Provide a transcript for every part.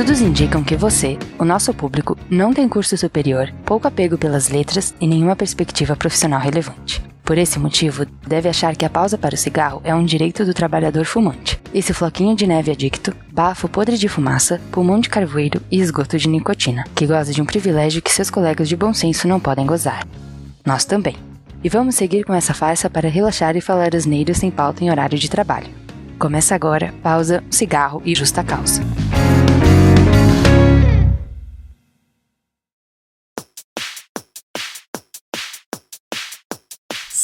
Estudos indicam que você, o nosso público, não tem curso superior, pouco apego pelas letras e nenhuma perspectiva profissional relevante. Por esse motivo, deve achar que a pausa para o cigarro é um direito do trabalhador fumante. Esse floquinho de neve adicto, bafo podre de fumaça, pulmão de carvoeiro e esgoto de nicotina, que goza de um privilégio que seus colegas de bom senso não podem gozar. Nós também. E vamos seguir com essa farsa para relaxar e falar asneiros sem pauta em horário de trabalho. Começa agora, pausa, cigarro e justa causa.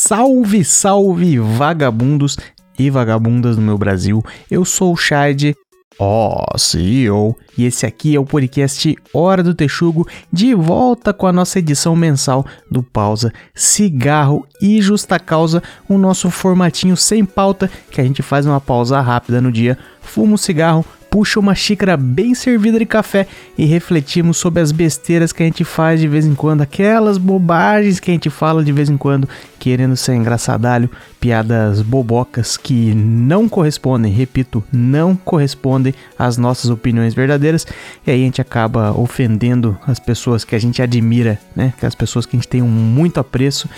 Salve, salve, vagabundos e vagabundas do meu Brasil. Eu sou o Chad, ó oh, CEO, e esse aqui é o podcast Hora do Texugo, de volta com a nossa edição mensal do Pausa, Cigarro e Justa Causa, o nosso formatinho sem pauta, que a gente faz uma pausa rápida no dia, fuma um cigarro, puxa uma xícara bem servida de café e refletimos sobre as besteiras que a gente faz de vez em quando, aquelas bobagens que a gente fala de vez em quando, querendo ser engraçadalho, piadas bobocas que não correspondem, repito, não correspondem às nossas opiniões verdadeiras, e aí a gente acaba ofendendo as pessoas que a gente admira, né? Que as pessoas que a gente tem um muito apreço.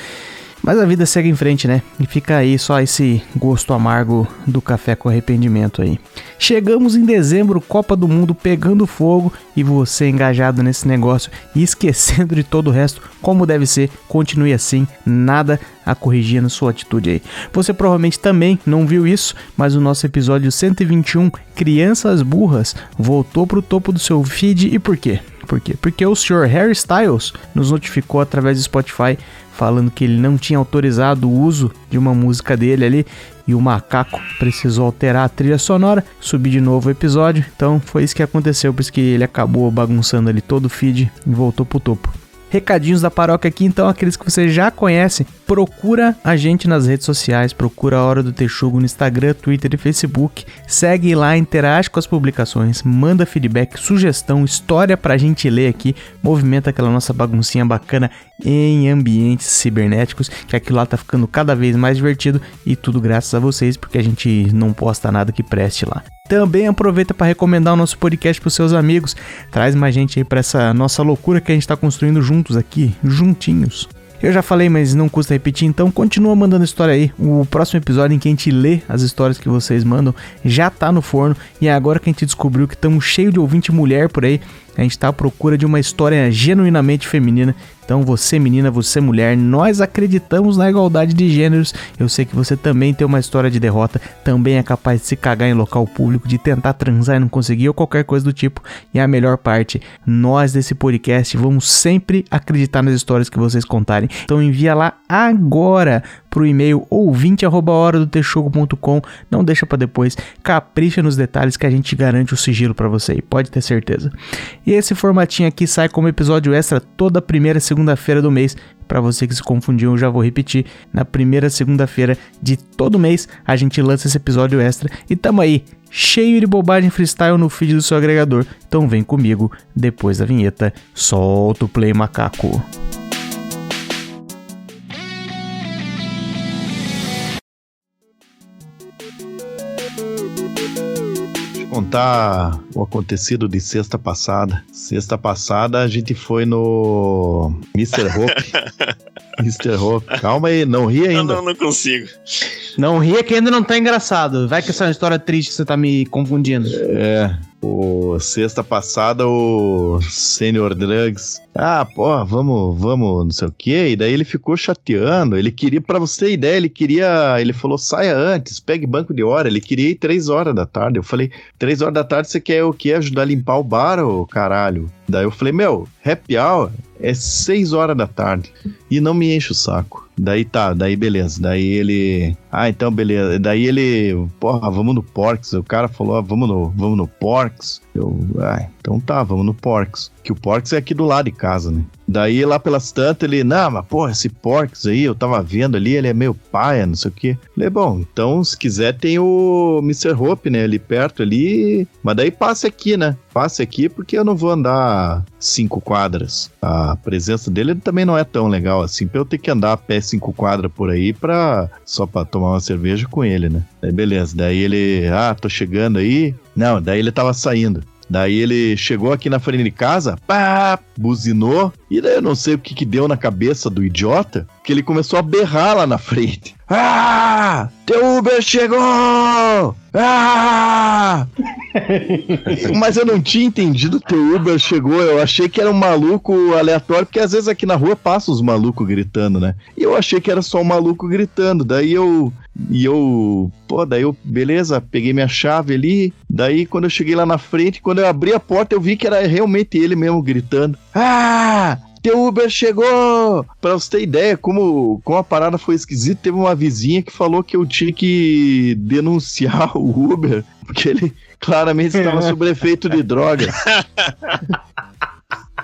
Mas a vida segue em frente, né? E fica aí só esse gosto amargo do café com arrependimento aí. Chegamos em dezembro, Copa do Mundo pegando fogo e você engajado nesse negócio e esquecendo de todo o resto, como deve ser, continue assim, nada a corrigir na sua atitude aí. Você provavelmente também não viu isso, mas o nosso episódio 121, Crianças Burras, voltou pro topo do seu feed e por quê? Por quê? Porque o senhor Harry Styles nos notificou através do Spotify falando que ele não tinha autorizado o uso de uma música dele ali e o macaco precisou alterar a trilha sonora, subir de novo o episódio. Então foi isso que aconteceu, por isso que ele acabou bagunçando ali todo o feed e voltou pro topo. Recadinhos da paróquia aqui, então, aqueles que você já conhece, procura a gente nas redes sociais, procura a Hora do Texugo no Instagram, Twitter e Facebook, segue lá, interage com as publicações, manda feedback, sugestão, história pra gente ler aqui, movimenta aquela nossa baguncinha bacana em ambientes cibernéticos, que aquilo lá tá ficando cada vez mais divertido. E tudo graças a vocês, porque a gente não posta nada que preste lá. Também aproveita para recomendar o nosso podcast para seus amigos. Traz mais gente aí para essa nossa loucura que a gente está construindo juntos aqui, juntinhos. Eu já falei, mas não custa repetir, então continua mandando história aí. O próximo episódio em que a gente lê as histórias que vocês mandam já tá no forno e é agora que a gente descobriu que estamos cheio de ouvinte mulher por aí, a gente está à procura de uma história genuinamente feminina então, você menina, você mulher, nós acreditamos na igualdade de gêneros. Eu sei que você também tem uma história de derrota, também é capaz de se cagar em local público, de tentar transar e não conseguir ou qualquer coisa do tipo. E a melhor parte, nós desse podcast vamos sempre acreditar nas histórias que vocês contarem. Então, envia lá agora pro e-mail ouvinte@hora-do-texugo.com. Não deixa para depois, capricha nos detalhes que a gente garante o sigilo para você, pode ter certeza. E esse formatinho aqui sai como episódio extra toda primeira segunda segunda-feira do mês. Para você que se confundiu, eu já vou repetir. Na primeira segunda-feira de todo mês, a gente lança esse episódio extra. E tamo aí, cheio de bobagem freestyle no feed do seu agregador. Então vem comigo, depois da vinheta, solta o play macaco. Contar o acontecido de sexta passada. Sexta passada a gente foi no Mr. Hope. Mr. Hope. Calma aí, não ri ainda. Não, não, não consigo. Não ria que ainda não tá engraçado. Vai que essa é uma história triste você tá me confundindo. É. O sexta passada o Senior Drugs. Ah, pô, vamos, vamos, não sei o quê. E daí ele ficou chateando. Ele queria, para você ter ideia, ele queria. Ele falou: saia antes, pegue banco de hora. Ele queria ir três horas da tarde. Eu falei: três horas da tarde você quer o quê? Ajudar a limpar o bar, ô caralho? Daí eu falei: meu, happy hour é seis horas da tarde. E não me enche o saco. Daí tá, daí beleza. Daí ele. Ah, então beleza. Daí ele. Porra, vamos no Porks. O cara falou, ah, vamos no, vamos no Porks. Eu, ah, então tá, vamos no Porks. Que o Porks é aqui do lado de casa, né? Daí lá pelas tantas ele, não, mas porra, esse Porks aí, eu tava vendo ali, ele é meio paia, não sei o quê. Falei, bom, então se quiser tem o Mr. Hope, né, ali perto ali. Mas daí passe aqui, né? Passe aqui porque eu não vou andar cinco quadras. A presença dele também não é tão legal assim, pra eu ter que andar a pé cinco quadras por aí pra, só pra tomar uma cerveja com ele, né? Daí beleza, daí ele, ah, tô chegando aí. Não, daí ele tava saindo. Daí ele chegou aqui na frente de casa, pá, buzinou, e daí eu não sei o que que deu na cabeça do idiota, que ele começou a berrar lá na frente. Ah! Teu Uber chegou! Ah! Mas eu não tinha entendido que o Uber chegou. Eu achei que era um maluco aleatório, porque às vezes aqui na rua passa os malucos gritando, né? E eu achei que era só um maluco gritando. Daí eu. E eu. Pô, daí eu. Beleza, peguei minha chave ali. Daí quando eu cheguei lá na frente, quando eu abri a porta, eu vi que era realmente ele mesmo gritando. Ah! teu Uber chegou! Pra você ter ideia, como, como a parada foi esquisita, teve uma vizinha que falou que eu tinha que denunciar o Uber, porque ele claramente estava sob efeito de droga.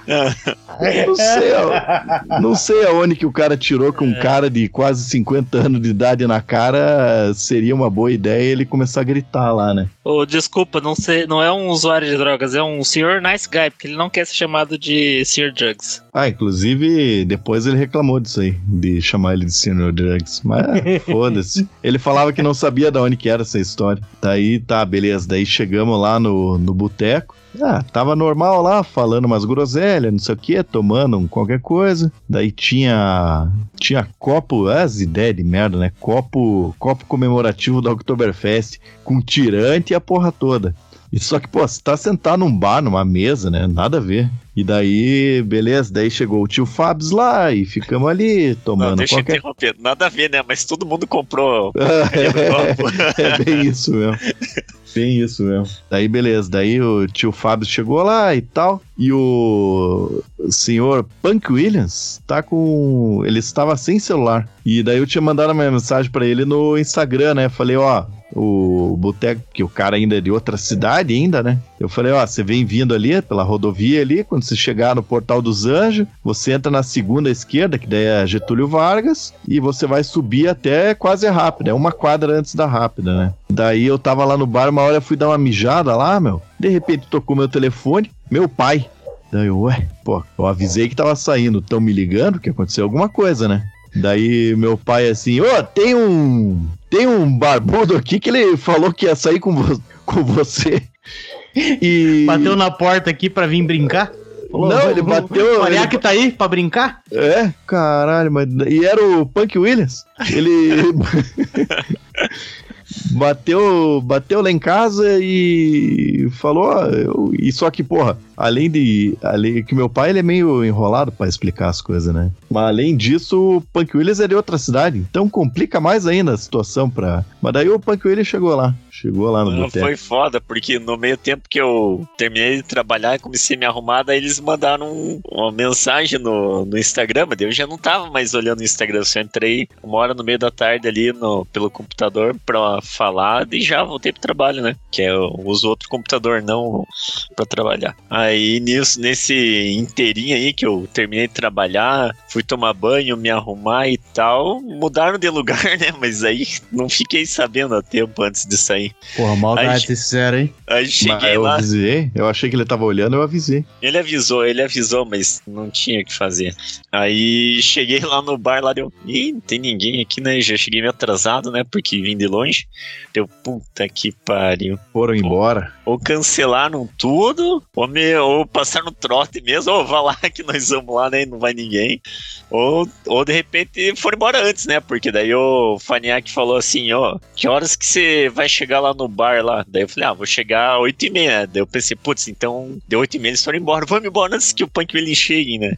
não, sei, não sei aonde que o cara tirou com um é. cara de quase 50 anos de idade na cara. Seria uma boa ideia ele começar a gritar lá, né? Oh, desculpa, não, sei, não é um usuário de drogas, é um senhor nice guy, porque ele não quer ser chamado de Sr. Drugs. Ah, inclusive, depois ele reclamou disso aí, de chamar ele de Sr. Drugs. Mas foda-se. Ele falava que não sabia de onde que era essa história. Daí tá, beleza. Daí chegamos lá no, no boteco. Ah, tava normal lá, falando umas groselhas, não sei o que, tomando um qualquer coisa. Daí tinha tinha copo, as ideias de merda, né? Copo, copo comemorativo da Oktoberfest com tirante e a porra toda. E só que, pô, você tá sentado num bar, numa mesa, né? Nada a ver. E daí, beleza, daí chegou o tio Fabs lá e ficamos ali tomando Não, deixa qualquer... eu interromper, nada a ver, né? Mas todo mundo comprou é, é bem isso mesmo. Bem isso mesmo. Daí, beleza. Daí o tio Fábio chegou lá e tal. E o senhor Punk Williams tá com. Ele estava sem celular. E daí eu tinha mandado uma mensagem para ele no Instagram, né? Falei, ó, o boteco, que o cara ainda é de outra cidade ainda, né? Eu falei, ó, você vem vindo ali pela rodovia ali, quando você chegar no Portal dos Anjos, você entra na segunda esquerda, que daí é Getúlio Vargas, e você vai subir até quase rápida, é uma quadra antes da rápida, né? Daí eu tava lá no bar, uma hora eu fui dar uma mijada lá, meu. De repente tocou meu telefone, meu pai. Daí eu, ué, pô, eu avisei que tava saindo, tão me ligando que aconteceu alguma coisa, né? Daí meu pai assim, ô, oh, tem um. Tem um barbudo aqui que ele falou que ia sair com, vo com você. E. Bateu na porta aqui pra vir brincar? Falou, não, ele bateu. O ele... que tá aí pra brincar? É, caralho, mas. E era o Punk Williams? Ele. bateu, bateu lá em casa e falou, eu, e só que, porra, além de, além que meu pai ele é meio enrolado para explicar as coisas, né? Mas além disso, o Punk Williams é de outra cidade, então complica mais ainda a situação pra... Mas daí o Punk Williams chegou lá, chegou lá no Não, boteco. Foi foda, porque no meio tempo que eu terminei de trabalhar e comecei a me arrumar, daí eles mandaram um, uma mensagem no, no Instagram, mas eu já não tava mais olhando o Instagram, eu só entrei uma hora no meio da tarde ali no, pelo computador pra falar e já voltei pro trabalho, né? Que é, eu uso outro computador, não pra trabalhar. Aí nisso, nesse inteirinho aí que eu terminei de trabalhar, fui tomar banho, me arrumar e tal, mudaram de lugar, né? Mas aí não fiquei sabendo a tempo antes de sair. Porra, maldade vocês fizeram, hein? Aí cheguei eu lá. avisei, eu achei que ele tava olhando, eu avisei. Ele avisou, ele avisou, mas não tinha o que fazer. Aí cheguei lá no bar, lá deu. Ih, não tem ninguém aqui, né? Já cheguei meio atrasado, né? Porque vim de longe. Deu, puta que pariu. Foram embora. Ou cancelaram tudo, ou, me, ou passaram no trote mesmo, ou vá lá que nós vamos lá, né? Não vai ninguém. Ou, ou de repente foram embora antes, né? Porque daí o Faniac falou assim: ó, que horas que você vai chegar lá no bar lá? Daí eu falei: ah, vou chegar às 8 e meia. Daí eu pensei: putz, então deu 8 e meia, eles foram embora. Vamos embora antes que o Punk William chegue, né?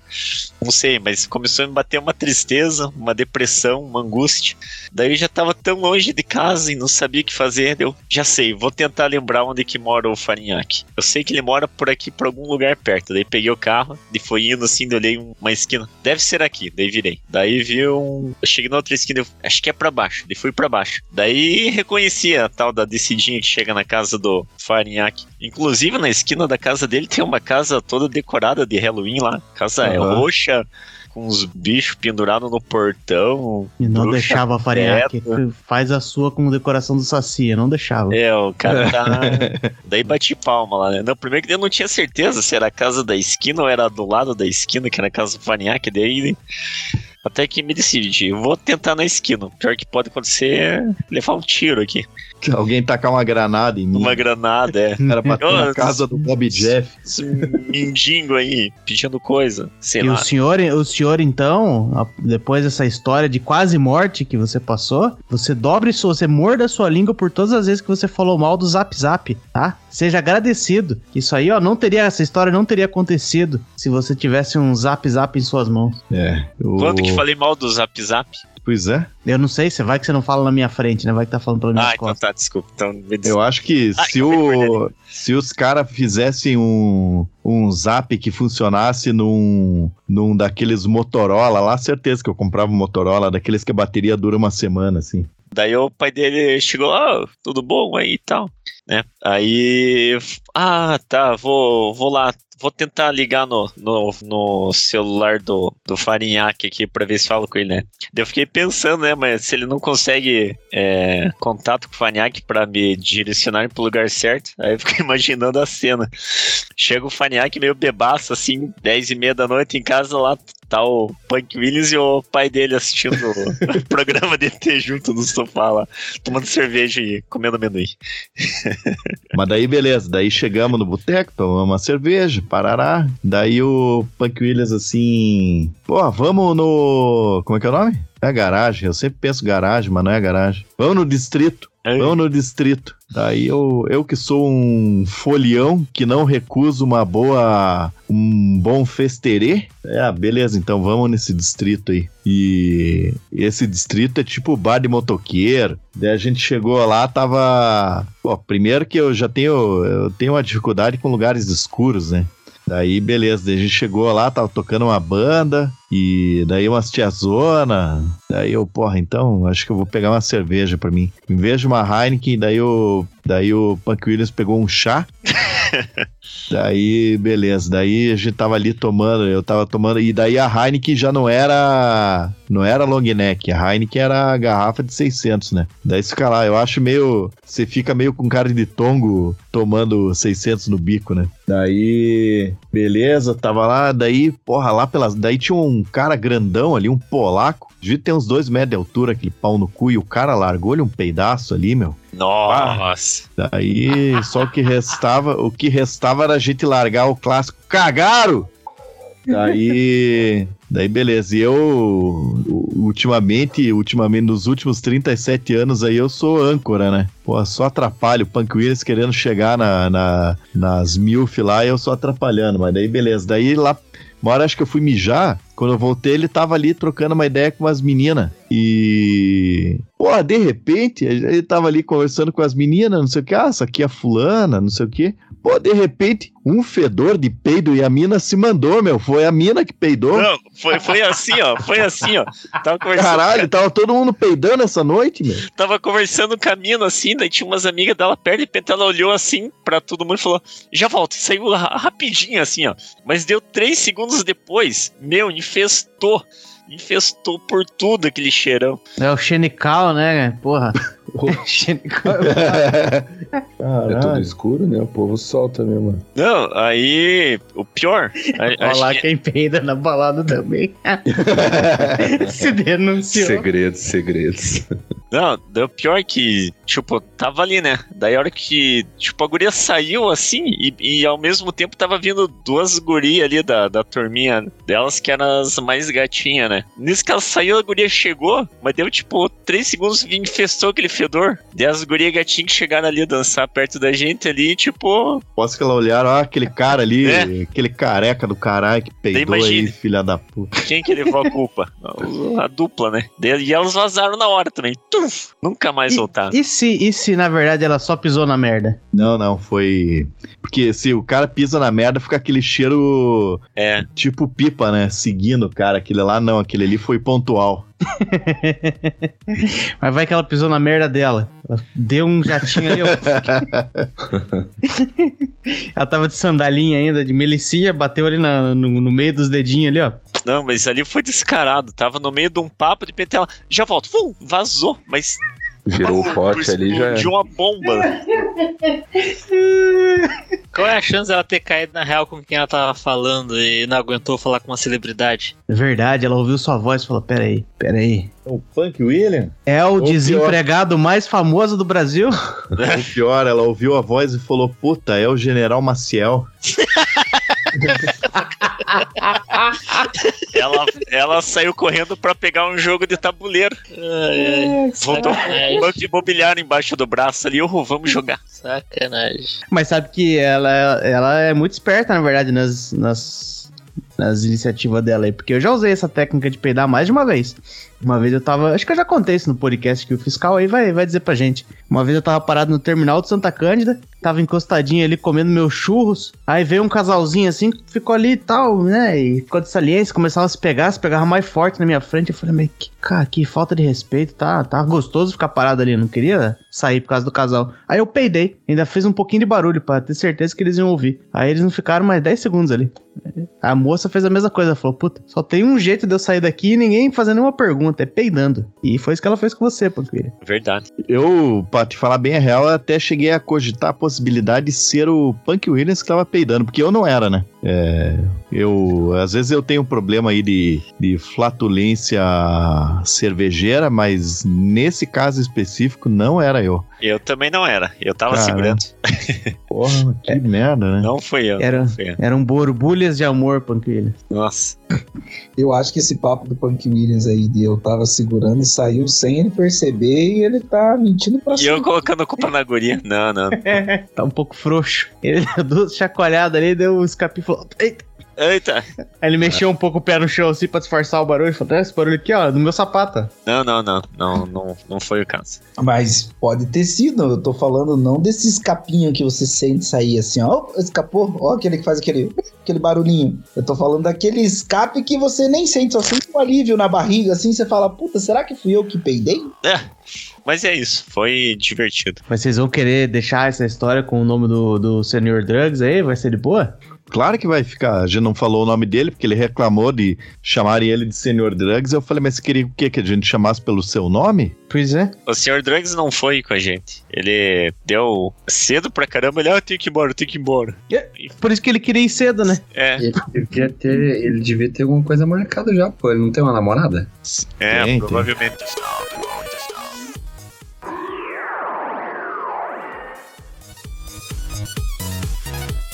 Não sei, mas começou a me bater uma tristeza, uma depressão, uma angústia. Daí eu já tava tão longe de casa e não sabia o que fazer. Eu já sei, vou tentar lembrar onde que mora o Farinhaque. Eu sei que ele mora por aqui, por algum lugar perto. Daí peguei o carro e fui indo assim, olhei uma esquina. Deve ser aqui daí virei. Daí vi um. Eu cheguei na outra esquina, eu... acho que é para baixo. Daí fui para baixo. Daí reconheci a tal da descidinha que chega na casa do Farinhaque. Inclusive, na esquina da casa dele tem uma casa toda decorada de Halloween lá. A casa uhum. roxa, com uns bichos pendurados no portão. E não deixava que faz a sua com decoração do Saci, não deixava. É, o cara tá. Daí bati palma lá, né? Não, primeiro que eu não tinha certeza se era a casa da esquina ou era do lado da esquina, que era a casa do Farinhaque, daí Até que me decidi, eu vou tentar na esquina. O pior que pode acontecer é levar um tiro aqui. Alguém tacar uma granada em mim. Uma granada, é. Era pra ter na casa do Bob Jeff. Esse mendigo aí, pedindo coisa. Sei E lá. o senhor, o senhor, então, depois dessa história de quase morte que você passou, você dobre sua, você morda a sua língua por todas as vezes que você falou mal do Zap Zap, tá? Seja agradecido. Isso aí, ó, não teria, essa história não teria acontecido se você tivesse um Zap Zap em suas mãos. É. o- Quando que falei mal do Zap Zap? Pois é. Eu não sei, você vai que você não fala na minha frente, né? Vai que tá falando pela minha Ah, então tá, desculpa. Então, me des... Eu acho que Ah, se, o, se os caras fizessem um, um zap que funcionasse num, num daqueles Motorola lá, certeza que eu comprava um Motorola, daqueles que a bateria dura uma semana, assim. Daí o pai dele chegou, ah, tudo bom aí e tal, né? Aí, ah, tá, vou, vou lá, vou tentar ligar no, no, no celular do, do Farinhaque aqui pra ver se falo com ele, né? Eu fiquei pensando, né, mas se ele não consegue é, contato com o Farinhaque pra me direcionar pro lugar certo, aí eu fiquei imaginando a cena. Chega o Farinhaque meio bebaço, assim, 10 e meia da noite em casa lá, tá o Punk Williams e o pai dele assistindo o programa de ET junto no sofá lá, tomando cerveja e comendo amendoim. Mas daí, beleza. Daí chegamos no boteco, tomamos uma cerveja, parará. Daí o Punk Williams assim. Pô, vamos no. Como é que é o nome? É garagem. Eu sempre penso garagem, mas não é garagem. Vamos no distrito. Vamos no distrito. Daí eu, eu que sou um folião que não recuso uma boa. um bom festerê. É, beleza, então vamos nesse distrito aí. E esse distrito é tipo bar de motoqueiro. Daí a gente chegou lá, tava. Pô, primeiro que eu já tenho. Eu tenho uma dificuldade com lugares escuros, né? Daí, beleza, daí a gente chegou lá, tava tocando uma banda, e daí umas tiazona. Daí eu, porra, então acho que eu vou pegar uma cerveja pra mim. Em vez de uma Heineken, daí o, daí o Punk Williams pegou um chá. daí, beleza, daí a gente tava ali tomando, eu tava tomando, e daí a Heineken já não era, não era long neck, a Heineken era a garrafa de 600, né? Daí fica lá, eu acho meio, você fica meio com cara de tongo tomando 600 no bico, né? Daí, beleza, tava lá, daí, porra, lá pelas. Daí tinha um cara grandão ali, um polaco. Devia ter uns dois metros de altura, aquele pau no cu, e o cara largou-lhe um peidaço ali, meu. Nossa. Daí, só o que restava, o que restava era a gente largar o clássico cagaram! Daí, daí beleza. E eu, ultimamente, ultimamente, nos últimos 37 anos aí, eu sou âncora, né? Pô, só atrapalho. Punk Williams querendo chegar na, na, nas milf lá e eu só atrapalhando. Mas daí, beleza. Daí lá, uma hora acho que eu fui mijar. Quando eu voltei, ele tava ali trocando uma ideia com umas meninas. E. Pô, de repente, ele tava ali conversando com as meninas, não sei o que. Ah, essa aqui é a fulana, não sei o que. Pô, de repente, um fedor de peido e a mina se mandou, meu. Foi a mina que peidou. Não, foi, foi assim, ó. Foi assim, ó. Tava conversando, Caralho, tava todo mundo peidando essa noite, meu. tava conversando no caminho assim, daí tinha umas amigas dela perto, de repente ela olhou assim pra todo mundo e falou: Já volto. E saiu ra- rapidinho assim, ó. Mas deu três segundos depois, meu, infestou. Infestou por tudo aquele cheirão. É o Xenical, né? Porra. É tudo escuro, né? O povo solta mesmo. Não, aí. O pior. a- Olha lá que- quem peida na balada também. Se denunciou. Segredos, segredos. Não, o pior é que, tipo, tava ali, né? Daí a hora que, tipo, a guria saiu assim e, e ao mesmo tempo tava vindo duas gurias ali da, da turminha delas que eram as mais gatinhas, né? Nisso que ela saiu, a guria chegou, mas deu, tipo, três segundos que infestou aquele fedor. Daí as gurias gatinhas que chegaram ali a dançar perto da gente ali, tipo, Posso que ela olharam, ó, aquele cara ali, É. aquele careca do caralho que peidou aí, filha da puta. quem que levou a culpa? A dupla, né? E elas vazaram na hora também. Tuf, nunca mais voltaram. E se, e se, na verdade, ela só pisou na merda? Não, não, foi. Porque se o cara pisa na merda, fica aquele cheiro É. tipo pipa, né? Seguindo o cara. Aquele lá não, aquele ali foi pontual. Mas vai que ela pisou na merda dela. Ela deu um jatinho ali, ó. ela tava de sandalinha ainda, de melicia, bateu ali na- no, no meio dos dedinhos ali, ó. Não, mas ali foi descarado. Tava no meio de um papo, de repente ela já volta. Fum, vazou. Mas Virou o pote ali já é. de uma bomba. Qual é a chance dela ter caído na real com quem ela tava falando e não aguentou falar com uma celebridade? É verdade, ela ouviu sua voz e falou: peraí, peraí. O Punk William? É o Ou desempregado mais famoso do Brasil? Ou pior, ela ouviu a voz e falou: Puta, é o General Maciel. Ela, ela saiu correndo pra pegar um jogo de tabuleiro. Ai, ai. Voltou com Sacanagem. um banco imobiliário embaixo do braço ali. Oh, vamos jogar. Sacanagem. Mas sabe que ela, ela é muito esperta, na verdade, nas, nas, nas iniciativas dela aí. Porque eu já usei essa técnica de peidar mais de uma vez. Uma vez eu tava. Acho que eu já contei isso no podcast que o fiscal aí vai, vai dizer pra gente. Uma vez eu tava parado no terminal de Santa Cândida, tava encostadinho ali comendo meus churros. Aí veio um casalzinho assim, ficou ali e tal, né? E ficou de saliência, começava a se pegar, se pegava mais forte na minha frente. Eu falei, mas que, cara, que falta de respeito, tá? Tá gostoso ficar parado ali, não queria sair por causa do casal. Aí eu peidei, ainda fiz um pouquinho de barulho pra ter certeza que eles iam ouvir. Aí eles não ficaram mais 10 segundos ali. A moça fez a mesma coisa, falou, puta, só tem um jeito de eu sair daqui e ninguém fazendo nenhuma pergunta, é peidando. E foi isso que ela fez com você, Panqueira. Verdade. Eu, pra te falar bem a real, até cheguei a cogitar a possibilidade de ser o Punk Williams que tava peidando, porque eu não era, né? É, eu, às vezes eu tenho um problema aí de, de flatulência cervejeira, mas nesse caso específico não era eu. Eu também não era. Eu tava Caramba. segurando. Porra, que merda, né? Não fui eu. Era- fui eu. Eram borbulhas de amor, Panqueira. Nossa. Eu acho que esse papo do Punk Williams aí de eu tava segurando saiu sem ele perceber e ele tá mentindo pra E eu colocando a culpa na guria. Não, não. Tá um pouco frouxo. Ele deu duas chacoalhadas ali, deu um escape e falou: Eita! Eita. Aí ele mexeu um pouco o pé no chão assim pra disfarçar o barulho. Falou: "É, esse barulho aqui, ó, no meu sapato. Não, não, não. Não, não, não foi o caso. Mas pode ter sido, eu tô falando não desse escapinho que você sente sair assim, ó, escapou, ó, aquele que faz aquele, aquele barulhinho. Eu tô falando daquele escape que você nem sente, só sente um alívio na barriga, assim, você fala, puta, será que fui eu que peidei? Mas é isso. Foi divertido. Mas vocês vão querer deixar essa história com o nome do, do Senior Drugs aí? Vai ser de boa? Claro que vai ficar. A gente não falou o nome dele, porque ele reclamou de chamarem ele de Senhor Drugs. Eu falei, mas você queria o quê? Que a gente chamasse pelo seu nome? Pois é. O Sr. Drugs não foi com a gente. Ele deu cedo pra caramba. Ele, ah, eu tenho que ir embora, eu tenho que ir embora. Por isso que ele queria ir cedo, né? É, Ele devia ter, ele devia ter alguma coisa marcada já, pô. Ele não tem uma namorada? é, tem. provavelmente. Tem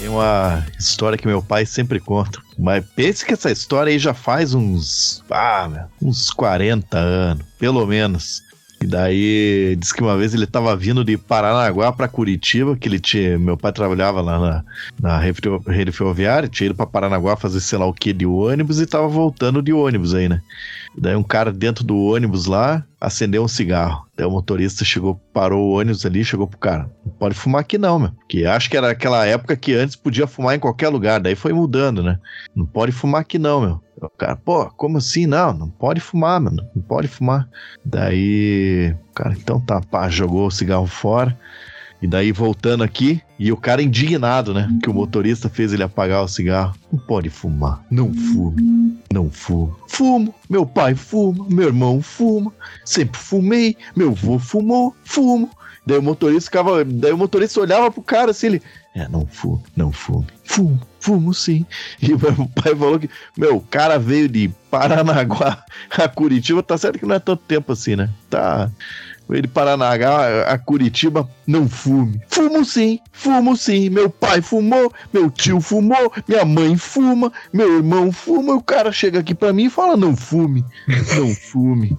uma história que meu pai sempre conta. Mas pense que essa história aí já faz uns. Ah, uns 40 anos, pelo menos. E daí, diz que uma vez ele tava vindo de Paranaguá pra Curitiba, que ele tinha. Meu pai trabalhava lá na, na rede ferro- rede ferroviária, tinha ido pra Paranaguá fazer sei lá o que de ônibus e tava voltando de ônibus aí, né? Daí um cara dentro do ônibus lá acendeu um cigarro. Daí o motorista chegou, parou o ônibus ali e chegou pro cara. Não pode fumar aqui não, meu. Que acho que era aquela época que antes podia fumar em qualquer lugar. Daí foi mudando, né? Não pode fumar aqui não, meu. O cara, pô, como assim? Não, não pode fumar, mano. Não pode fumar. Daí, o cara, então tá, pá, jogou o cigarro fora. E daí voltando aqui, e o cara indignado, né? Que o motorista fez ele apagar o cigarro. Não pode fumar. Não fume. Não fumo. Fumo. Meu pai fuma. Meu irmão fuma. Sempre fumei. Meu avô fumou. Fumo. Daí o motorista ficava. Daí o motorista olhava pro cara assim, ele. É, não fumo, não fume. Fumo, fumo sim. E meu pai falou que, meu, o cara veio de Paranaguá a Curitiba, tá certo que não é tanto tempo assim, né? Tá. Veio de Paranaguá a Curitiba, não fume. Fumo sim, fumo sim. Meu pai fumou, meu tio fumou, minha mãe fuma, meu irmão fuma. O cara chega aqui pra mim e fala: não fume, não fume.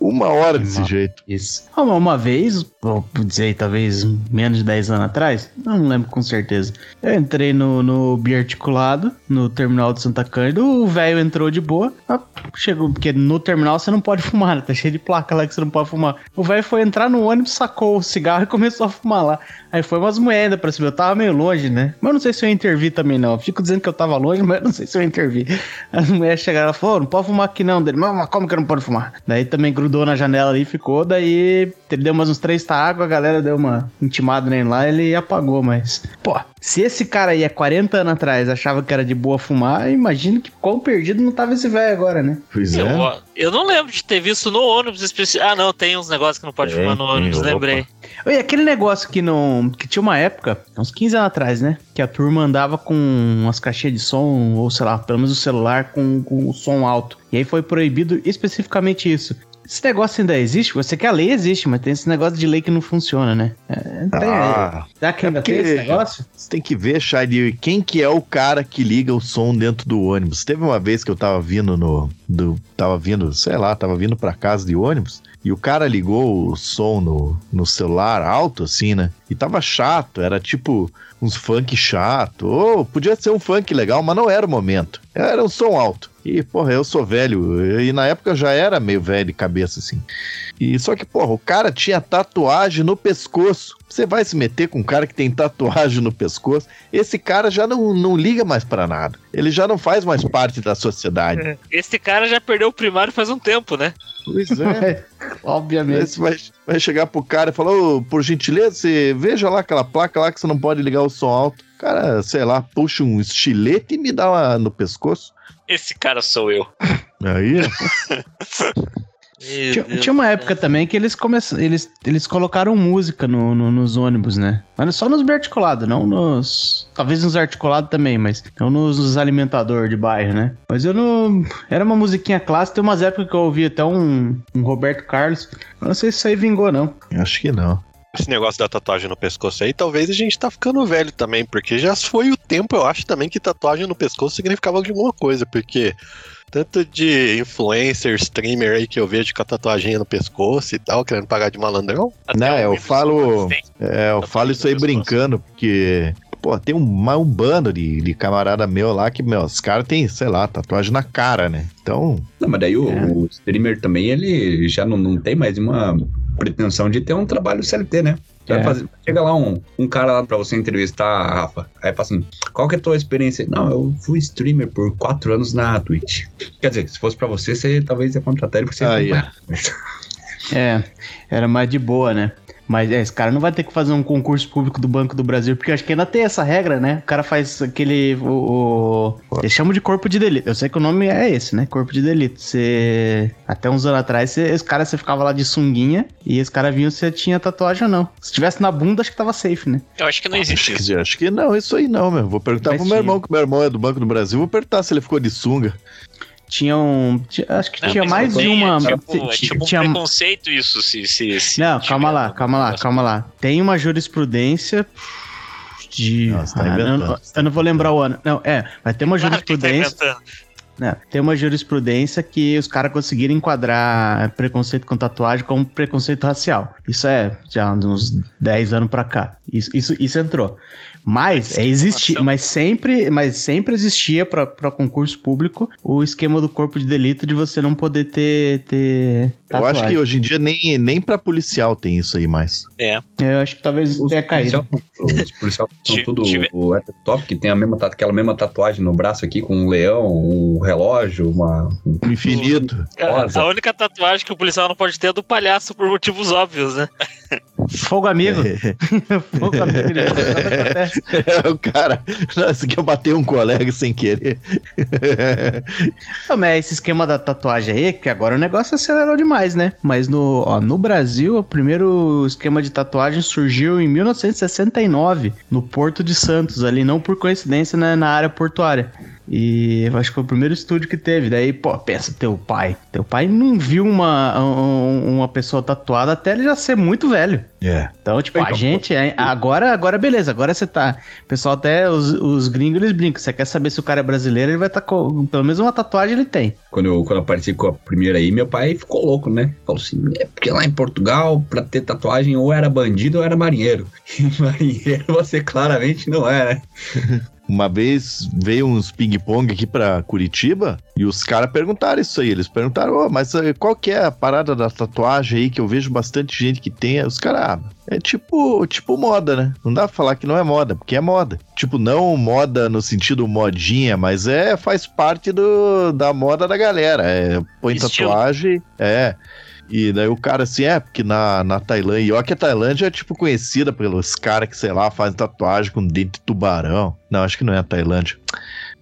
Uma hora desse jeito. Isso. Ah, mas Uma vez, vou dizer talvez menos de 10 anos atrás, não lembro com certeza. Eu entrei no, no biarticulado, no terminal de Santa Cândida, o velho entrou de boa, ah, chegou, porque no terminal você não pode fumar, né? Tá cheio de placa lá que você não pode fumar. O velho foi entrar no ônibus, sacou o cigarro e começou a fumar lá. Aí foi umas moedas pra cima, eu tava meio longe, né? Mas eu não sei se eu intervi também não. Eu fico dizendo que eu tava longe, mas eu não sei se eu intervi. As mulheres chegaram e falaram, "Ô, não pode fumar aqui não. Dele, mas como que eu não pode fumar? Daí também grudou grudou na janela ali e ficou. Daí ele deu umas uns três tá água, a galera deu uma intimada nele lá ele apagou. Mas, pô, se esse cara aí há 40 anos atrás achava que era de boa fumar, imagino que quão perdido não tava esse velho agora, né? Pois é. Eu, eu não lembro de ter visto no ônibus específico. Ah, não, tem uns negócios que não pode Tem, fumar no ônibus, opa. lembrei. E aquele negócio que não. que tinha uma época, uns 15 anos atrás, né? Que a turma andava com umas caixinhas de som, ou sei lá, pelo menos o celular com, com o som alto. E aí foi proibido especificamente isso. Esse negócio ainda existe? Você que a lei existe, mas tem esse negócio de lei que não funciona, né? É, tem, Ah, Será que ainda é tem esse negócio? Você tem que ver, Shady, quem que é o cara que liga o som dentro do ônibus. Teve uma vez que eu tava vindo no. Do, tava vindo, sei lá, tava vindo pra casa de ônibus. E o cara ligou o som no, no celular alto, assim, né? E tava chato, era tipo uns funk chato. Ou podia ser um funk legal, mas não era o momento. Era um som alto. E, porra, eu sou velho. E na época eu já era meio velho de cabeça, assim. E só que, porra, o cara tinha tatuagem no pescoço. Você vai se meter com um cara que tem tatuagem no pescoço? Esse cara já não, não liga mais pra nada. Ele já não faz mais parte da sociedade. Esse cara já perdeu o primário faz um tempo, né? Pois é. Obviamente. Você vai, vai chegar pro cara e falar, ô, por gentileza, você veja lá aquela placa lá que você não pode ligar o som alto. O cara, sei lá, puxa um estilete e me dá lá no pescoço. Esse cara sou eu. Aí, Tinha, tinha uma época também que eles começaram. Eles, eles colocaram música no, no- nos ônibus, né? Mas só nos bem articulados, não nos. Talvez nos articulados também, mas não nos, nos alimentadores de bairro, né? Mas eu não. Era uma musiquinha clássica, tem umas épocas que eu ouvi até um, um Roberto Carlos. Eu não sei se isso aí vingou, não. acho que não. Esse negócio da tatuagem no pescoço aí, talvez a gente tá ficando velho também, porque já foi o tempo, eu acho também que tatuagem no pescoço significava alguma coisa, porque tanto de influencer, streamer aí que eu vejo com a tatuagem no pescoço e tal, querendo pagar de malandrão. Até Não, eu falo-. É, eu falo isso aí pescoço. brincando, porque, pô, tem um, um bando de, de camarada meu lá que, meu, os caras têm, sei lá, tatuagem na cara, né? Então, Não, mas daí o, É. o streamer também, ele já não, não tem mais uma pretensão de ter um trabalho CLT, né? Vai É. fazer- chega lá um, um cara lá pra você entrevistar, Rafa. Aí fala assim: qual que é a tua experiência? Não, eu fui streamer por quatro anos na Twitch. Quer dizer, se fosse pra você, você talvez ia contratar ele porque você Aí, não ó. É, era mais de boa, né? Mas é, esse cara não vai ter que fazer um concurso público do Banco do Brasil, porque acho que ainda tem essa regra, né? O cara faz aquele. O, o- eles chamam de corpo de delito. Eu sei que o nome é esse, né? Corpo de delito. Você. Até uns anos atrás, você, esse cara você ficava lá de sunguinha e esse cara vinha se você tinha tatuagem ou não. Se tivesse na bunda, acho que tava safe, né? Eu acho que não existe acho que, acho que não, isso aí não, meu. Vou perguntar Mas pro meu tinha. irmão, que meu irmão é do Banco do Brasil, vou perguntar se ele ficou de sunga. Tinha um. tinha- acho que Não, tinha mais de uma. É tipo, é ti- tipo um tinha- preconceito isso, se. se, se Não, calma lá, calma lá, calma lá. Tem uma jurisprudência de. Nossa, tá Ah, eu, não, tá eu não vou lembrar o ano. Não, é, mas tem uma tá jurisprudência. inventando. né, tem uma jurisprudência que os caras conseguiram enquadrar preconceito com tatuagem como preconceito racial. Isso é já uns 10 anos pra cá. Isso, isso, isso entrou. Mas é existir, mas sempre, mas sempre existia para concurso público o esquema do corpo de delito de você não poder ter, ter Eu acho que tatuagem. hoje em dia nem, nem pra policial tem isso aí mais. É. Eu acho que talvez Os tenha caído. policial- Os policiais são tudo o top, que tem a mesma, aquela mesma tatuagem no braço aqui com um leão, um relógio, uma. um- Infinito. Rosa. A única tatuagem que o policial não pode ter é do palhaço por motivos óbvios, né? Fogo amigo. Fogo amigo. É, o cara, nossa, que eu bati um colega sem querer. Não, mas esse esquema da tatuagem aí, que agora o negócio acelerou demais, né? Mas no, ó, no Brasil, o primeiro esquema de tatuagem surgiu em 1969, no Porto de Santos, ali, não por coincidência, né, na área portuária. E eu acho que foi o primeiro estúdio que teve. Daí, pô, pensa, teu pai. Teu pai não viu uma, um- uma pessoa tatuada até ele já ser muito velho. É. Então, tipo, a Então, gente, é- agora, agora beleza, agora você tá. O pessoal até, os, os gringos, eles brincam. Você quer saber se o cara é brasileiro, ele vai estar com. Pelo menos uma tatuagem ele tem. Quando eu, quando eu apareci com a primeira aí, meu pai ficou louco, né? Falou assim: é porque lá em Portugal, pra ter tatuagem, ou era bandido ou era marinheiro. E marinheiro você claramente não é, né? Uma vez veio uns ping-pong aqui pra Curitiba e os caras perguntaram isso aí. Eles perguntaram, "Ô, mas eh, qual que é a parada da tatuagem aí que eu vejo bastante gente que tem? Os caras, ah, é tipo, tipo moda, né? Não dá pra falar que não é moda, porque é moda. Tipo, não moda no sentido modinha, mas é faz parte do, da moda da galera. É, põe Estilo. tatuagem, é. E daí o cara assim, é, porque na, na Tailândia, olha que a Tailândia é tipo conhecida pelos caras que, sei lá, fazem tatuagem com dente de tubarão. Não, acho que não é a Tailândia.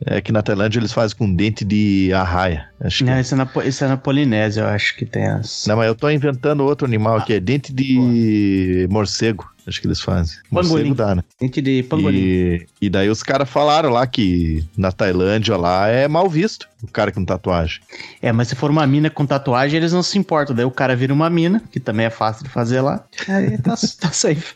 É que na Tailândia eles fazem com dente de arraia. Acho que Não, é. isso é, na, isso é na Polinésia, eu acho que tem as. Não, mas eu tô inventando outro animal aqui, é dente de morcego. Acho que eles fazem. Morcego Pangolim. dá, né? Dente de pangolim. E, e daí os caras falaram lá que na Tailândia lá é mal visto o cara com tatuagem. É, mas se for uma mina com tatuagem, eles não se importam. Daí o cara vira uma mina, que também é fácil de fazer lá. Aí tá, tá safe.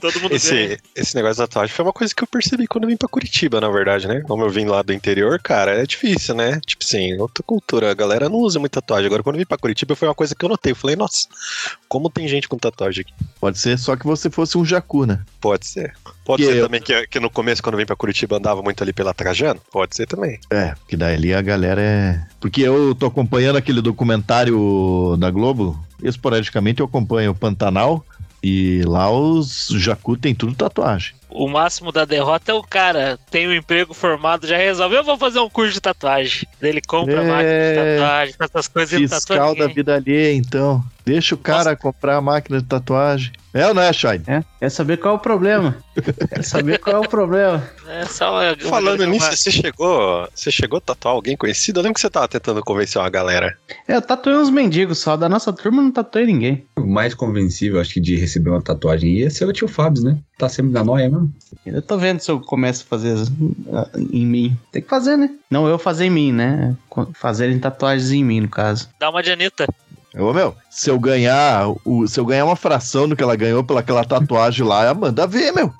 Todo mundo. Esse, esse negócio da tatuagem foi uma coisa que eu percebi quando eu vim pra Curitiba, na verdade, né? Como eu vim lá do interior, cara, é difícil, né? Tipo assim, outra cultura, a galera não usa muito tatuagem. Agora, quando eu vim pra Curitiba, foi uma coisa que eu notei. Eu falei, nossa, como tem gente com tatuagem aqui? Pode ser só que você fosse um jacu, né? Pode ser. Pode Que ser eu- também que, que no começo, quando eu vim pra Curitiba, andava muito ali pela Trajano? Pode ser também. É, porque daí ali a galera é. Porque eu tô acompanhando aquele documentário da Globo, esporadicamente eu acompanho o Pantanal. E lá os jacu tem tudo tatuagem. O máximo da derrota é o cara tem um emprego formado, já resolve, eu vou fazer um curso de tatuagem. Ele compra É. máquina de tatuagem, essas coisas e não tatua Fiscal da vida alheia, então. Deixa o cara comprar a máquina de tatuagem. É ou não é, Shine? É, quer saber qual é o problema? quer saber qual é o problema? É só uma- Falando uma- nisso, você chegou, você chegou a tatuar alguém conhecido? Eu lembro que você tava tentando convencer uma galera. É, eu tatuei uns mendigos só. Da nossa turma não tatuei ninguém. O mais convencível, acho que, de receber uma tatuagem ia ser o tio Fábio, né? Tá sempre na noia mesmo. Eu tô vendo se eu começo a fazer em mim. Tem que fazer, né? Não eu fazer em mim, né? Fazerem tatuagens em mim, no caso. Dá uma de Anitta. Ô, meu, se eu ganhar, o, se eu ganhar uma fração do que ela ganhou pelaquela tatuagem lá, manda ver, meu.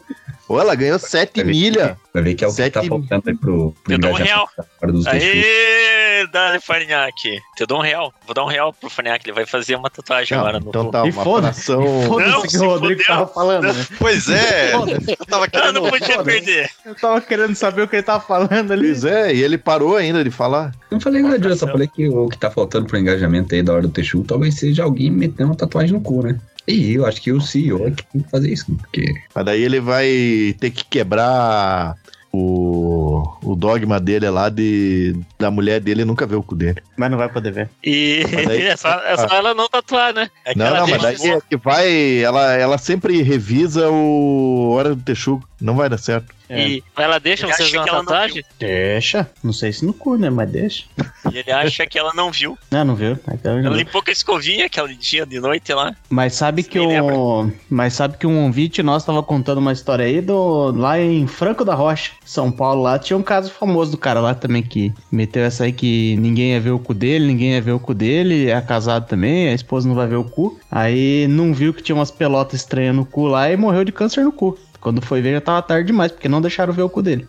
Ou ela ganhou 7 Vai ver milha. Vai ver que é o que Sete- tá faltando aí pro, pro Eu dou um engajamento real. dos. Aê, dá Farinhaque. Eu dou um real. Vou dar um real pro Farinhaque. Ele vai fazer uma tatuagem Não, agora no então tá, E uma foda-se. fração. Foda-se Não, que o Rodrigo fudeu. tava falando, né? Pois é, eu tava Eu querendo. não podia perder. Eu tava querendo saber o que ele tava falando ali. Pois é, e ele parou ainda de falar. Não falei nada disso, eu só falei que o que tá faltando pro engajamento aí da hora do Texu talvez seja alguém metendo uma tatuagem no cu, né? E eu acho que o CEO é que tem que fazer isso, porque Mas daí ele vai ter que quebrar o, o dogma dele lá de da mulher dele nunca ver o cu dele. Mas não vai poder ver. E daí- é, só, é só ela não tatuar, né? É que não, ela não, mas daí é que vai. Ela, ela sempre revisa o Hora do Texugo. Não vai dar certo. E ela deixa Ele você que uma ela não tatuagem? Deixa. Não sei se no cu, né? Mas deixa. E ele acha que ela não viu. Não, não viu. Aquela Ela não. limpou com a escovinha aquele dia de noite lá. Mas sabe que Ninguém o. Mas sabe que um ouvinte nosso tava contando uma história aí do. Lá em Franco da Rocha, São Paulo, lá tinha um caso famoso do cara lá também que meteu essa aí que ninguém ia ver o cu dele, ninguém ia ver o cu dele, é casado também, a esposa não vai ver o cu. Aí não viu que tinha umas pelotas estranhas no cu lá e morreu de câncer no cu. Quando foi ver já tava tarde demais, porque não deixaram ver o cu dele.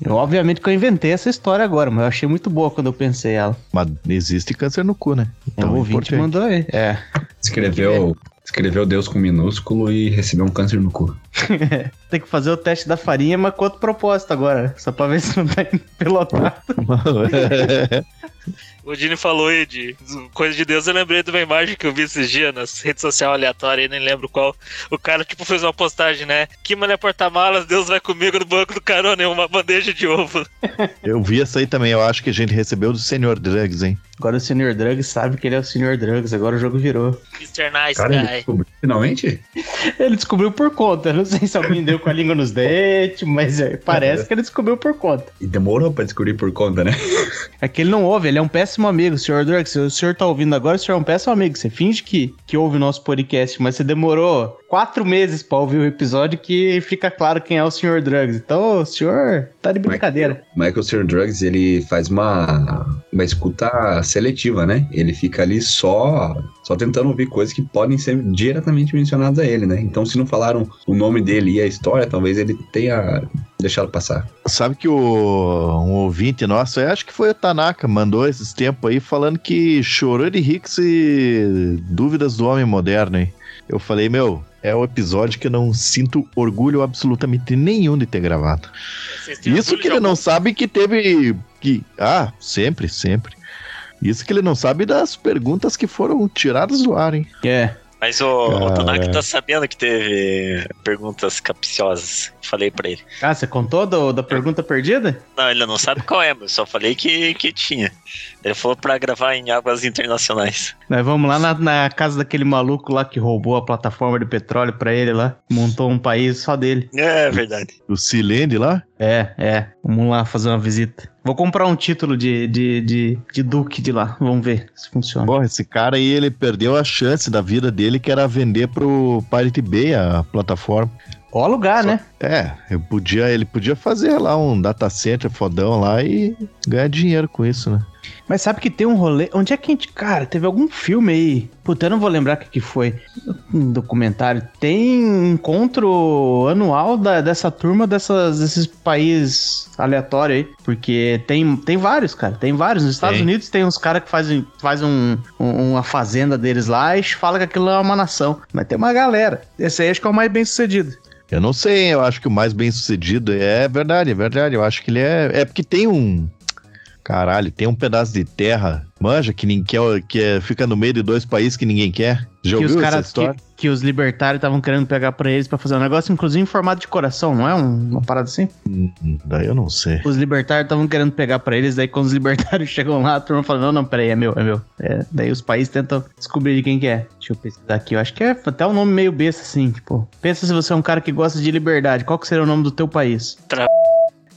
Eu, obviamente que eu inventei essa história agora, mas eu achei muito boa quando eu pensei ela. Mas existe câncer no cu, né? Então, o é ouvinte importante. mandou aí. É. escreveu, escreveu Deus com minúsculo e recebeu um câncer no cu. Tem que fazer o teste da farinha, mas outro propósito agora. Só pra ver se não tá pelotado. O Dini falou aí de coisa de Deus, eu lembrei de uma imagem que eu vi esses dias nas redes sociais aleatórias, nem lembro qual. O cara, tipo, fez uma postagem, né? Que mané porta-malas, Deus vai comigo no banco do carona, em uma bandeja de ovo. Eu vi essa aí também. Eu acho que a gente recebeu do Senhor Drugs, hein? Agora o Sr. Drugs sabe que ele é o Sr. Drugs, agora o jogo virou. Mr. Nice Cara, ele Guy. descobriu finalmente? Ele descobriu por conta. Não sei se alguém deu com a língua nos dentes, mas é, parece que ele descobriu por conta. E demorou pra descobrir por conta, né? É que ele não ouve, ele é um péssimo amigo, Sr. Drugs. Se o senhor tá ouvindo agora, o senhor é um péssimo amigo. Você finge que, que ouve o nosso podcast, mas você demorou quatro meses pra ouvir o episódio que fica claro quem é o Sr. Drugs. Então o senhor tá de brincadeira. Michael Sr. Drugs, ele faz uma, uma escuta seletiva, né? Ele fica ali só, só tentando ouvir coisas que podem ser diretamente mencionadas a ele, né? Então, se não falaram o nome dele e a história, talvez ele tenha deixado passar. Sabe que o, um ouvinte nosso, eu acho que foi o Tanaka, mandou esses tempos aí falando que chorou de com esse dúvidas do homem moderno, hein? Eu falei, meu, é o episódio que eu não sinto orgulho absolutamente nenhum de ter gravado. Isso que ele não algum- sabe que teve. Que, ah, sempre, sempre. Isso que ele não sabe das perguntas que foram tiradas do ar, hein? É. Mas o, o. Tanaka tá sabendo que teve perguntas capciosas. Falei pra ele. Ah, você contou do- da pergunta perdida? Não, ele não sabe qual é, mas só falei que, que tinha. Ele falou pra gravar em águas internacionais. Nós vamos lá na, na casa daquele maluco lá que roubou a plataforma de petróleo pra ele lá. Montou um país só dele. É verdade. O Silene lá? É, é. Vamos lá fazer uma visita. Vou comprar um título de, de, de, de Duque de lá. Vamos ver se funciona. Porra, esse cara aí, ele perdeu a chance da vida dele, que era vender pro Pirate Bay a plataforma. Ó lugar, né? É, eu podia, ele podia fazer lá um data center fodão lá e ganhar dinheiro com isso, né? Mas sabe que tem um rolê. Onde é que a gente. Cara, teve algum filme aí. Puta, eu não vou lembrar o que, que foi. Um documentário. Tem encontro anual da- dessa turma dessas, desses países aleatórios aí. Porque tem, tem vários, cara. Tem vários. Nos Estados. Unidos tem uns caras que fazem, fazem um, um- uma fazenda deles lá e fala que aquilo é uma nação. Mas tem uma galera. Esse aí acho que é o mais bem sucedido. Eu não sei, eu acho que o mais bem sucedido é verdade, é verdade. Eu acho que ele é. É porque tem um. Caralho, tem um pedaço de terra, manja, que ninguém quer, que é- fica no meio de dois países que ninguém quer. Já que os caras que, que os libertários estavam querendo pegar pra eles pra fazer um negócio, inclusive em formato de coração, não é um- uma parada assim? Hum, Daí eu não sei. Os libertários estavam querendo pegar pra eles, daí quando os libertários chegam lá, a turma fala, não, não, peraí, é meu, é meu. É, daí os países tentam descobrir de quem que é. Deixa eu pesquisar aqui, eu acho que é até um nome meio besta, assim, tipo, pensa se você é um cara que gosta de liberdade, qual que seria o nome do teu país?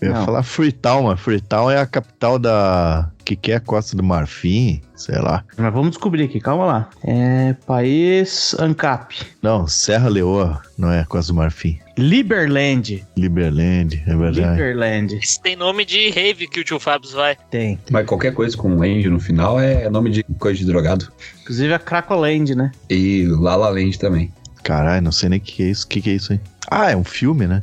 Eu ia Não. falar Freetown, mas Freetown é a capital da. que que é Costa do Marfim? Sei lá. Mas vamos descobrir aqui, calma lá. É, país ANCAP. Não, Serra Leoa, não é Costa do Marfim. Liberland. Liberland, é verdade. Liberland. Isso tem nome de rave que o tio Fábio vai. Tem. Mas qualquer coisa com Land no final é nome de coisa de drogado. Inclusive a Cracoland, né? E Lala Land também. Caralho, não sei nem o que, que é isso. O que, que é isso aí? Ah, é um filme, né?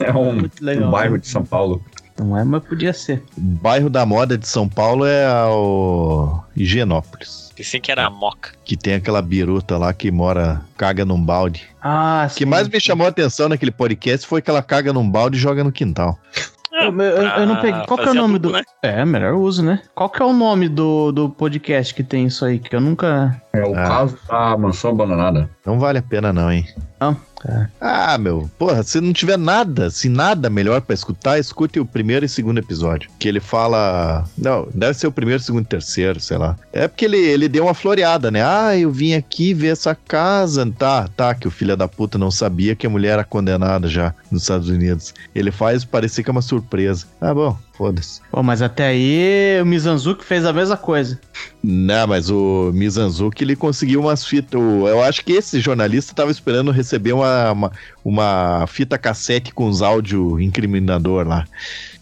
É um, Muito legal. um bairro de São Paulo. Não é, mas podia ser. O bairro da moda de São Paulo é o Higienópolis. Pensei que era a moca. Que tem aquela biruta lá que mora, caga num balde. Ah, O que mais me chamou a atenção naquele podcast foi que ela caga num balde e joga no quintal. Eu, eu- eu não peguei. Qual que é o nome adubo, do. né? É, melhor uso, né? Qual que é o nome do, do podcast que tem isso aí? Que eu nunca. É o Ah. caso da mansão abandonada. Não vale a pena não, hein? Não, cara. Ah, meu, porra, se não tiver nada, se nada melhor pra escutar, escute o primeiro e segundo episódio. Que ele fala. Não, deve ser o primeiro, segundo e terceiro, sei lá. É porque ele, ele deu uma floreada, né? Ah, eu vim aqui ver essa casa. Tá, tá, que o filho da puta não sabia que a mulher era condenada já nos Estados Unidos. Ele faz parecer que é uma surpresa. Ah, bom, foda-se. Pô, mas até aí o Mizanzuki fez a mesma coisa. Não, mas o Mizanzuki, ele conseguiu umas fitas. Eu acho que esse jornalista tava esperando receber uma, uma, uma fita cassete com os áudio incriminador lá.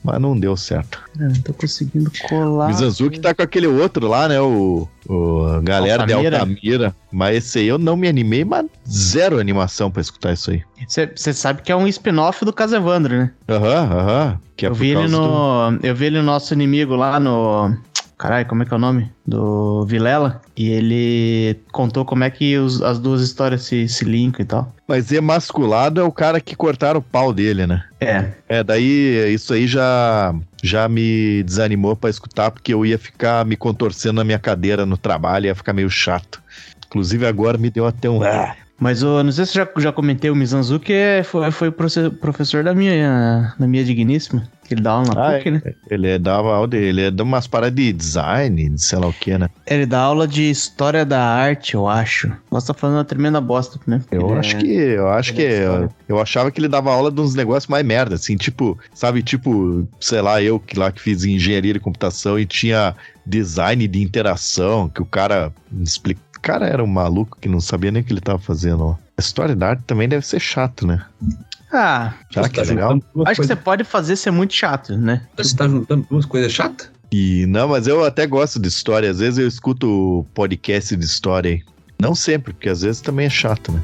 Mas não deu certo. Cara, não tô conseguindo colar. O Mizanzuki tá com aquele outro lá, né? O, o galera Altamira. de Altamira. Mas esse aí eu não me animei, mas zero animação pra escutar isso aí. Você sabe que é um spin-off do Casevandro, né? Aham, aham. Que é eu, vi ele causa do- no. Eu vi ele no nosso inimigo lá no. Caralho, como é que é o nome? Do Vilela. E ele contou como é que os- as duas histórias se, se linkam e tal. Mas emasculado é o cara que cortaram o pau dele, né? É. É, daí isso aí já, já me desanimou pra escutar, porque eu ia ficar me contorcendo na minha cadeira no trabalho, ia ficar meio chato. Inclusive agora me deu até um. Ah, Mas o, não sei se eu já, já comentei, o Mizanzuki é, foi, foi professor da minha, da minha digníssima. Ele dá aula na Ah, PUC, né? ele é dava aula de- ele é de umas paradas de design, de sei lá o que, né? Ele dá aula de história da arte, eu acho. Posso estar falando uma tremenda bosta, né? Eu Ele acho é- que. Eu acho ele que. é. Eu, eu achava que ele dava aula de uns negócios mais merda, assim, tipo, sabe, tipo, sei lá, eu que lá que fiz engenharia de computação e tinha design de interação, que o cara explica. O cara era um maluco que não sabia nem o que ele tava fazendo, ó. A história da arte também deve ser chato, né? Ah, Será que é tá legal? juntando duas acho que você pode fazer ser muito chato, né? Você tá juntando duas coisas chatas? E não, mas eu até gosto de história. Às vezes eu escuto podcast de história aí. Não sempre, porque às vezes também é chato, né?